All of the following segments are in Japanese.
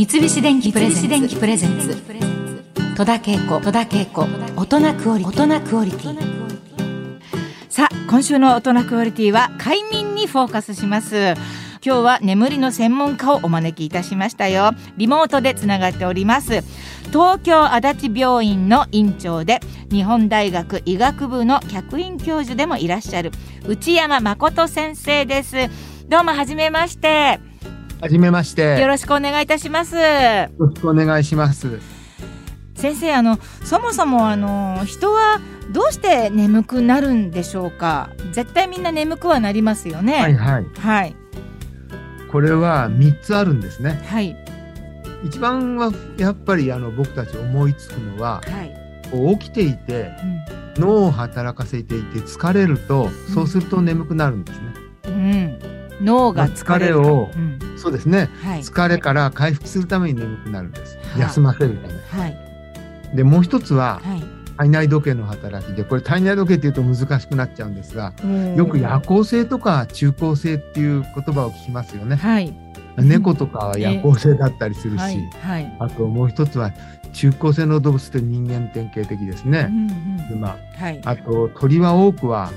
三菱電機プレゼンツ。戸田恵子。戸田恵子。大人クオリティ。さあ今週の大人クオリティは快眠にフォーカスします。今日は眠りの専門家をお招きいたしましたよ。リモートでつながっております。東京足立病院の院長で日本大学医学部の客員教授でもいらっしゃる内山誠先生です。どうも初めまして。はじめまして。よろしくお願いいたしますよろしくお願いします。先生あのそもそもあの人はどうして眠くなるんでしょうか？絶対みんな眠くはなりますよねはいはい。はいこれは三つあるんですね。はい一番はやっぱりあの僕たち思いつくのは、はい、起きていて脳を働かせていて疲れると、そうすると眠くなるんですね。うんうん、脳が疲れをうん。そうですね。はい。疲れから回復するために眠くなるんです。はい。休ませるため。はい。でもう一つははい。体内時計の働きで、これ体内時計っていうと難しくなっちゃうんですが、よく夜行性とか中高性っていう言葉を聞きますよね。はい。猫とかは夜行性だったりするし、はい。はい。あともう一つは中高性の動物って人間典型的ですうね。んうん。馬。はい。あと鳥は多くは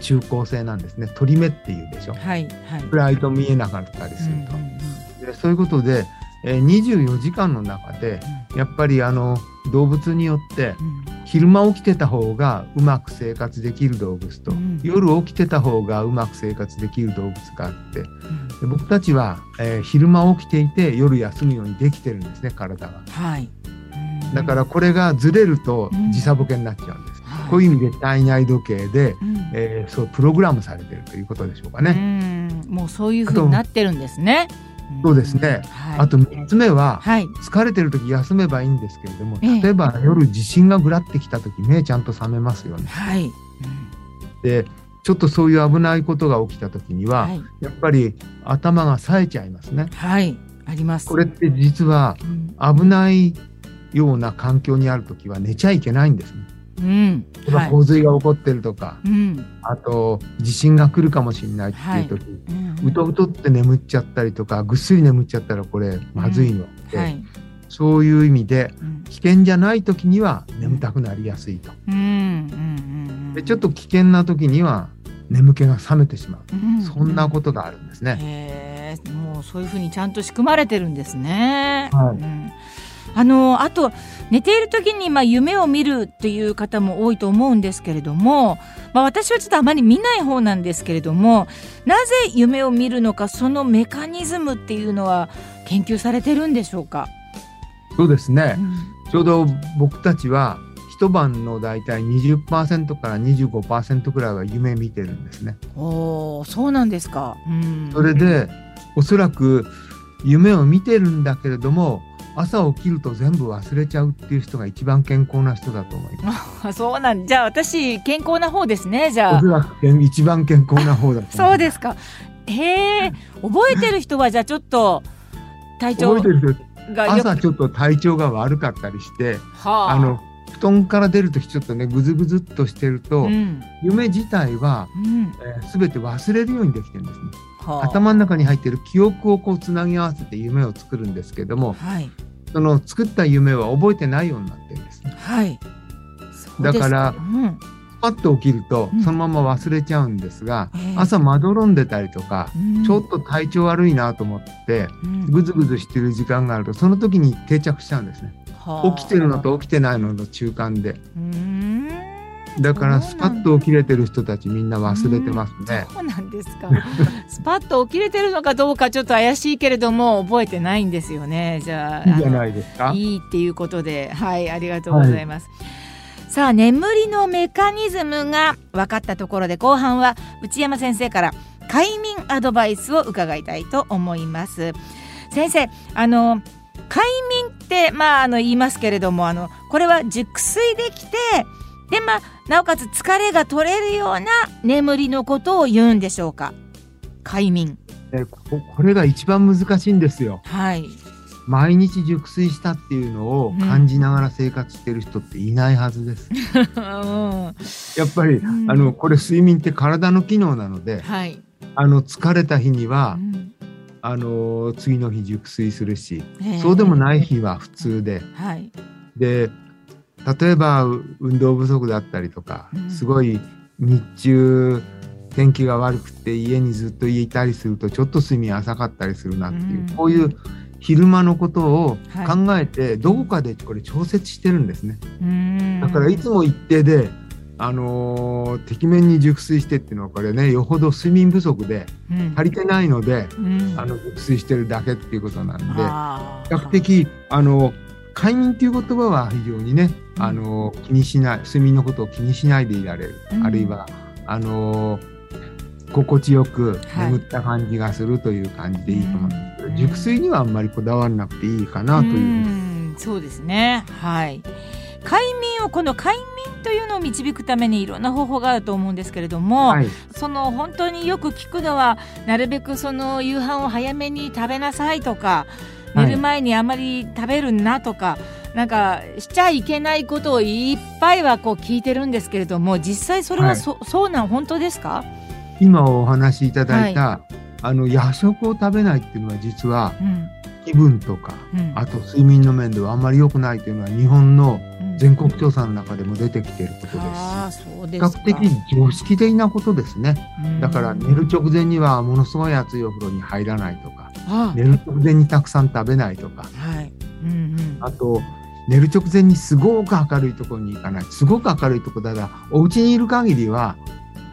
中高性なんですね。鳥目っていうでしょ。はいはい暗いと見えなかったりすると。うんうんうんでそういうことで、えー24時間の中でやっぱりあの動物によって昼間起きてた方がうまく生活できる動物と、うん夜起きてた方がうまく生活できる動物があってうんで僕たちは、えー昼間起きていて夜休むようにできてるんですね体が。はいうんだからこれがずれるとうん時差ボケになっちゃうんです。はいこういう意味で体内時計で、うん。えーそうプログラムされてるということでしょうかね。うん。もうそういう風になってるんですね。そうですね。はい。あと3つ目は、はい。疲れてる時休めばいいんですけれどもええ。例えば夜地震がぐらってきた時目ちゃんと覚めますよね。はい。うんでちょっとそういう危ないことが起きた時には、はい。やっぱり頭が冴えちゃいますね。はい。あります。これって実はうん。危ないような環境にある時は寝ちゃいけないんですね。うん。洪水が起こってるとか、うん。あと地震が来るかもしれないっていう時、うんうとうとって眠っちゃったりとかぐっすり眠っちゃったらこれまずいので、はい。そういう意味でうん。危険じゃない時には眠たくなりやすいと。うんうんうんでちょっと危険な時には眠気が覚めてしまう。うんそんなことがあるんですね。もうそういうふうにちゃんと仕組まれてるんですね。はい。うんあのあと寝ている時にまあ夢を見るっていう方も多いと思うんですけれども、まあ、私はちょっとあまり見ない方なんですけれどもなぜ夢を見るのかそのメカニズムっていうのは研究されてるんでしょうか？そうですねう。んちょうど僕たちは一晩のだいたい20%から25%くらいは夢見てるんですね。おーそうなんですか。うん、それでおそらく夢を見てるんだけれども朝起きると全部忘れちゃうっていう人が一番健康な人だと思います。あ そうなんじゃあ私健康な方ですねじゃあ一番健康な方だ。そうですか。へえ覚えてる人はじゃあちょっと体調覚えてる人が朝ちょっと体調が悪かったりしてはああの布団から出るときちょっとねぐずぐずっとしてると、うん夢自体は、うんえー、全て忘れるようにできてるんですね。はあ頭の中に入ってる記憶をこうつなぎ合わせて夢を作るんですけどもはいその作った夢は覚えてないようになってるんですね。はい。だからうん。パッと起きるとうん。そのまま忘れちゃうんですが、ええ。朝まどろんでたりとか、うん。ちょっと体調悪いなと思ってうん。ぐずぐずしてる時間があるとその時に定着しちゃうんですね。はあ。起きてるのと起きてないのの中間で。だからスパッと起きれてる人たちみんな忘れてますね。そうなんですか。スパッと起きれてるのかどうかちょっと怪しいけれども覚えてないんですよね。じゃあいいじゃないですか。いいっていうことで。はいありがとうございます、さあ眠りのメカニズムが分かったところで後半は内山先生から快眠アドバイスを伺いたいと思います。先生あの快眠ってまああの言いますけれどもあのこれは熟睡できてでまあなおかつ疲れが取れるような眠りのことを言うんでしょうか？快眠。ねここれが一番難しいんですよ。はい。毎日熟睡したっていうのを感じながら生活してる人っていないはずです。う んやっぱり、うん。あのこれ睡眠って体の機能なのではい、あの疲れた日にはうん。あの次の日熟睡するし、ええそうでもない日は普通で、はい。で例えばう運動不足だったりとか、うん。すごい日中天気が悪くて家にずっといたりするとちょっと睡眠浅かったりするなっていう、うん。こういう昼間のことをはい。考えて、どこかでこれ調節してるんですね。だからいつも一定で、あのー、てきめんに熟睡してっていうのはこれねよほど睡眠不足でうん。足りてないので、うん。あの熟睡してるだけっていうことなんで。比較的あの快眠っていう言葉は非常にね、うん。あの気にしない睡眠のことを気にしないでいられる、うん。あるいはあの心地よくはい。眠った感じがするという感じでいいと思うんですけど、うん。熟睡にはあんまりこだわらなくていいかなという。うん。そうですね。はい。快眠をこの快眠というのを導くためにいろんな方法があると思うんですけれども、はい、その本当によく聞くのはなるべくその夕飯を早めに食べなさいとかはい寝る前にあまり食べるなとか、なんかしちゃいけないことをいっぱいはこう聞いてるんですけれども実際それははい。そ,、そうなん本当ですか、今お話しいただいた、あの夜食を食べないっていうのは実はうん。気分とかうん。あと睡眠の面ではあんまり良くないというのは日本のうん。全国調査の中でも出てきていることです。う比ですか。較的常識的なことですね。うん。だから寝る直前にはものすごい熱いお風呂に入らないとか、あ寝る直前にたくさん食べないとか、はい。うんうん。あと寝る直前にすごく明るいところに行かない。すごく明るいところだから、お家にいる限りは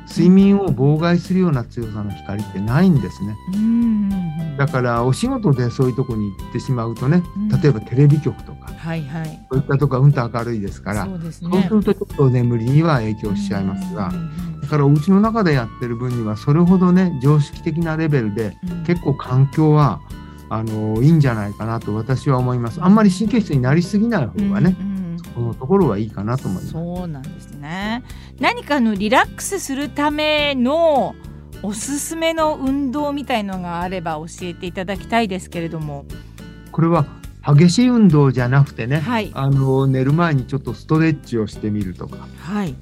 睡眠を妨害するような強さの光ってないんですね。うんうんうんだからお仕事でそういうところに行ってしまうとねうん、例えばテレビ局とか、はいはい。そういったとこはうんと明るいですから、そうですそうねするとちょっと眠りには影響しちゃいますがうん、うんだからお家の中でやってる分にはそれほどね常識的なレベルでうん。結構環境はあのいいんじゃないかなと私は思います。あんまり神経質になりすぎない方がね、うんうんこのところはいいかなと思います。そうなんですね。何かのリラックスするためのおすすめの運動みたいのがあれば教えていただきたいですけれども。これは激しい運動じゃなくてね、はい。あの寝る前にちょっとストレッチをしてみるとか、はい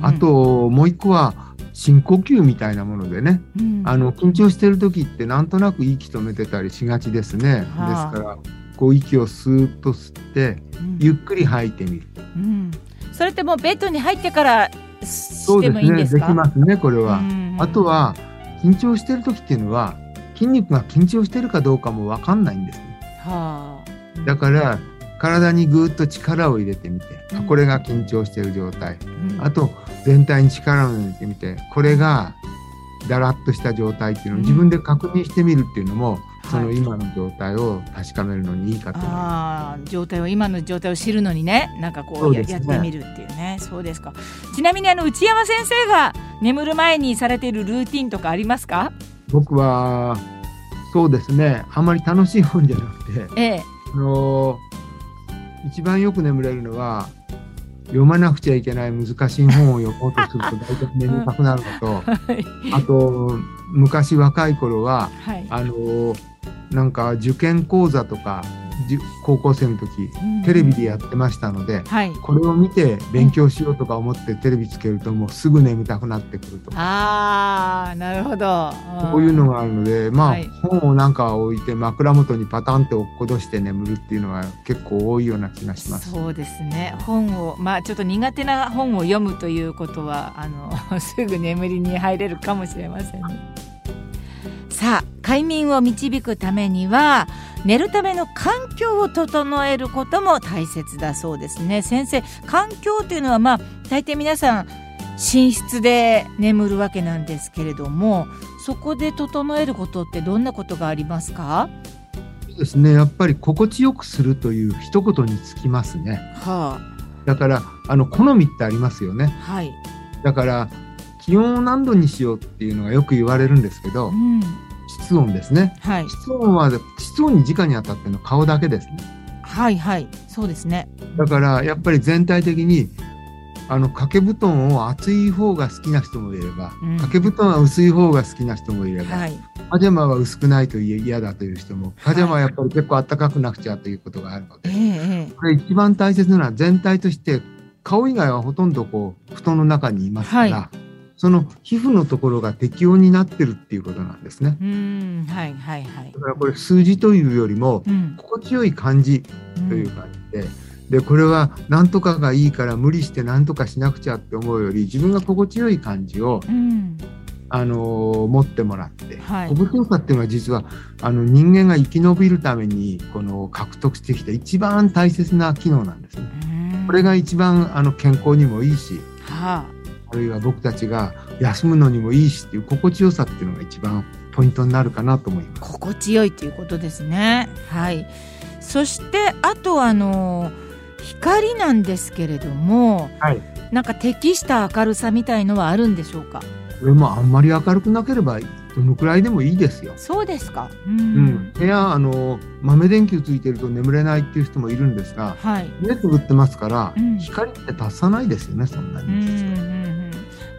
あ、ともう一個は深呼吸みたいなものでね、うんあの緊張してる時ってなんとなく息止めてたりしがちですね。はあですからこう息をスーッと吸ってうんゆっくり吐いてみる。うんそれってもうベッドに入ってからしてもそうですね。いいんですか？できますねこれは。うんあとは緊張してる時っていうのは筋肉が緊張してるかどうかもわかんないんですね。はあだから体にぐーっと力を入れてみて、これが緊張してる状態。うんあと全体に力を入れてみて、これがだらっとした状態っていうのを自分で確認してみるっていうのも、そのはい今の状態を確かめるのにいいかと思いまあー状態を今の状態を知るのにねなんかこうね。やってみるっていうね。そうですか。ちなみにあの内山先生が眠る前にされているルーティンとかありますか？す。僕はそうですね、あんまり楽しい本じゃなくて、ええ。あの一番よく眠れるのは読まなくちゃいけない難しい本を読もうとすると大体眠たくなるのとはい。あと昔若い頃ははい。あのなんか受験講座とか高校生の時うん。テレビでやってましたのではい。これを見て勉強しようとか思ってテレビつけるともうすぐ眠たくなってくると。かああなるほど。こういうのがあるのでまあ、はい。本をなんか置いて枕元にパタンって落っことして眠るっていうのは結構多いような気がします。そうですね。本をまあちょっと苦手な本を読むということはあの すぐ眠りに入れるかもしれませんねさあ快眠を導くためには寝るための環境を整えることも大切だそうですね。先生環境というのはまあ大抵皆さん寝室で眠るわけなんですけれどもそこで整えることってどんなことがありますか？そうですね。やっぱり心地よくするという一言につきますね。はだからあの好みってありますよね。あはい、だから気温を何度にしようっていうのがよく言われるんですけどうん、室温ですね。はい。室温は室温に直に当たってるのは顔だけですね。はいはい。そうですね。だからやっぱり全体的にあの掛け布団を厚い方が好きな人もいれば、うん。掛け布団は薄い方が好きな人もいれば、はい。パジャマは薄くないと嫌だという人もパジャマはやっぱり結構暖かくなくちゃということがあるので、ええええ。これ一番大切なのは全体として顔以外はほとんどこう布団の中にいますから、その皮膚のところが適温になってるっていうことなんですね。うん。はいはいはい。だからこれ数字というよりもうん。心地よい感じという感じで、でこれは何とかがいいから無理して何とかしなくちゃって思うより自分が心地よい感じを、うん。あのー持ってもらって、はい。心地よさっていうのは実はあの人間が生き延びるためにこの獲得してきた一番大切な機能なんですね。うん。これが一番あの健康にもいいし。はあるいは僕たちが休むのにもいいしっていう心地よさっていうのが一番ポイントになるかなと思いあます。心地よいということですね。はい。そしてあとあの光なんですけれどもはい。なんか適した明るさみたいのはあるんでしょうか？これもあんまり明るくなければどのくらいでもいいですよ。そうですか。ううん。ん、部屋あの豆電球ついてると眠れないっていう人もいるんですがはい。目つぶってますから、うん。光って達さないですよねそんなうんうん。に実は。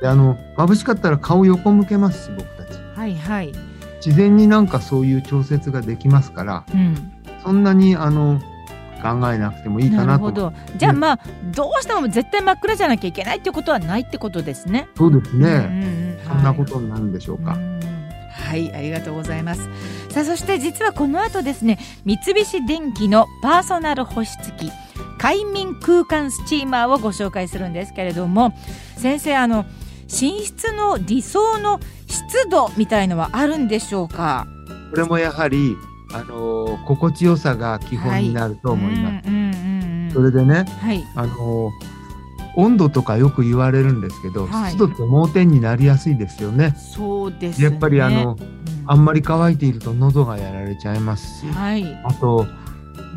うんであの眩しかったら顔横向けますし僕たち。はいはい。自然になんかそういう調節ができますからうん。そんなにあの考えなくてもいいかなと。なるほど。じゃあまあどうしても絶対真っ暗じゃなきゃいけないっていうことはないってことですね。そうですね、うんそんなことになるんでしょうか。うん。はいありがとうございます。さあそして実はこの後ですね三菱電機のパーソナル保湿器快眠空間スチーマーをご紹介するんですけれども先生あの寝室の理想の湿度みたいのはあるんでしょうか？これもやはりあの心地よさが基本になると思います。うんうんうんうん。それでねはい。あの温度とかよく言われるんですけど、はい。湿度って盲点になりやすいですよね。そうですね。やっぱりあのうん。あんまり乾いていると喉がやられちゃいますし、はい。あと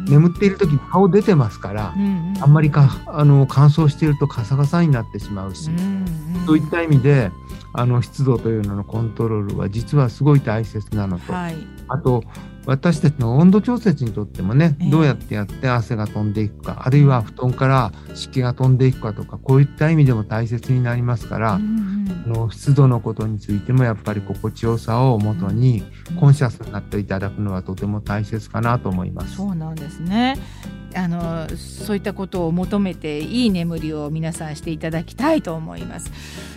眠っている時に顔出てますからう、んうん。あんまりかあの乾燥しているとカサカサになってしまうし、うんうんそういった意味であの湿度というののコントロールは実はすごい大切なのと、はい。あと私たちの温度調節にとってもね、ええ。どうやってやって汗が飛んでいくかあるいは布団から湿気が飛んでいくかとかこういった意味でも大切になりますから、うんうんあの湿度のことについてもやっぱり心地よさをもとにコンシャスになっていただくのはとても大切かなと思います。そうなんですね。あのそういったことを求めていい眠りを皆さんしていただきたいと思います。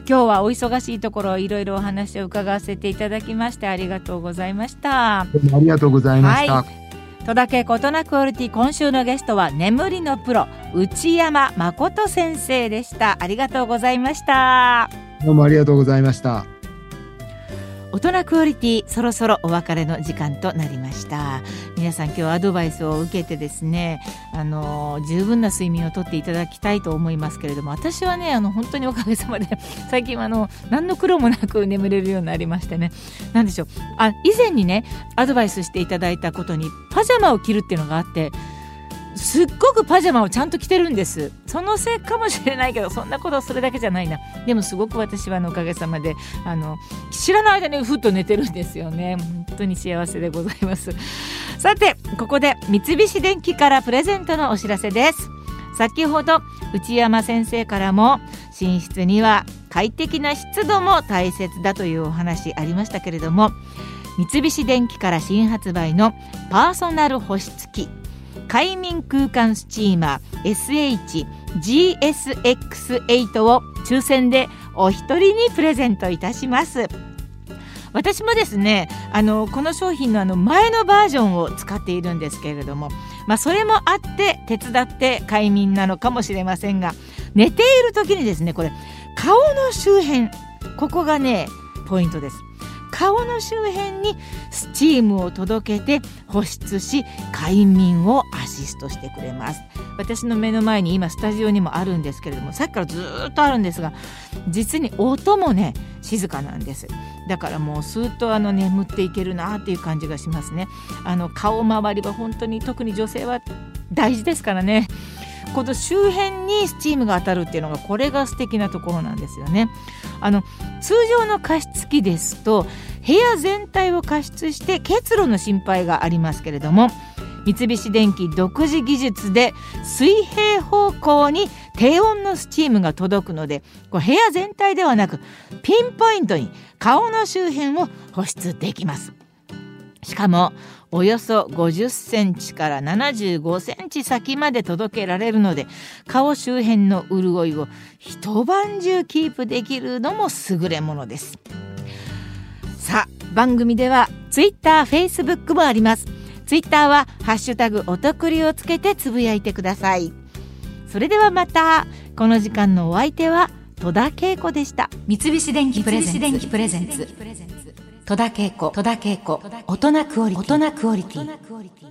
今日はお忙しいところいろいろお話を伺わせていただきましてありがとうございました。ありがとうございました。は戸田恵子大人クオリティ今週のゲストは眠りのプロ内山誠先生でした。ありがとうございました。どうもありがとうございました。大人クオリティそろそろお別れの時間となりました。皆さん今日アドバイスを受けてですねあの十分な睡眠をとっていただきたいと思いますけれども私はねあの本当におかげさまで 最近はあの何の苦労もなく眠れるようになりましてね。何でしょう。あ以前にねアドバイスしていただいたことにパジャマを着るっていうのがあってすっごくパジャマをちゃんと着てるんです。そのせいかもしれないけどそんなことそれだけじゃないな。でもすごく私はあのおかげさまであの知らない間にふっと寝てるんですよね。本当に幸せでございます。さてここで三菱電機からプレゼントのお知らせです。先ほど内山先生からも寝室には快適な湿度も大切だというお話ありましたけれども三菱電機から新発売のパーソナル保湿器快眠空間スチーマー SHGSX8 を抽選でお一人にプレゼントいたします。私もですねあのこの商品のあの前のバージョンを使っているんですけれども、まあ、それもあって手伝って快眠なのかもしれませんが寝ている時にですねこれ顔の周辺ここがねポイントです。顔の周辺にスチームを届けて保湿し快眠をアシストしてくれます。私の目の前に今スタジオにもあるんですけれどもさっきからずっとあるんですが実に音もね静かなんです。だからもうスーッとあの眠っていけるなっていう感じがしますね。あの顔周りは本当に特に女性は大事ですからね。この周辺にスチームが当たるっていうのがこれが素敵なところなんですよね。あの通常の加湿器ですと部屋全体を加湿して結露の心配がありますけれども三菱電機独自技術で水平方向に低温のスチームが届くのでこう部屋全体ではなくピンポイントに顔の周辺を保湿できます。しかもおよそ50センチから75センチ先まで届けられるので顔周辺の潤いを一晩中キープできるのも優れものです。さあ番組では Twitter、Facebook もあります。ツイッターはハッシュタグお得りをつけてつぶやいてください。それではまたこの時間のお相手は戸田恵子でした。三菱電機プレゼンツ戸田恵子大人クオリティ。